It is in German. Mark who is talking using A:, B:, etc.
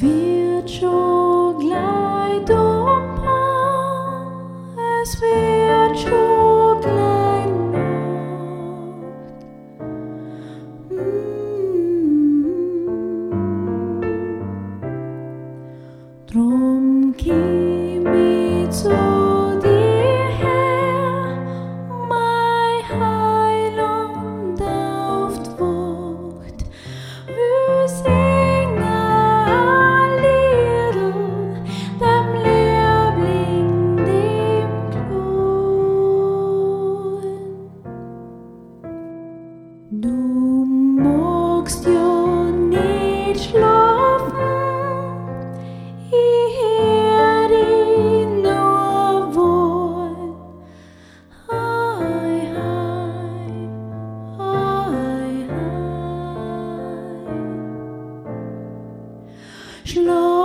A: wird schon gleich dummer, es wird schon gleich Nacht. Mm. Drum komm ich zu magst ja nicht schlafen, ich hör dich nur wohl. Ei, ei, ei, ei. Schlaf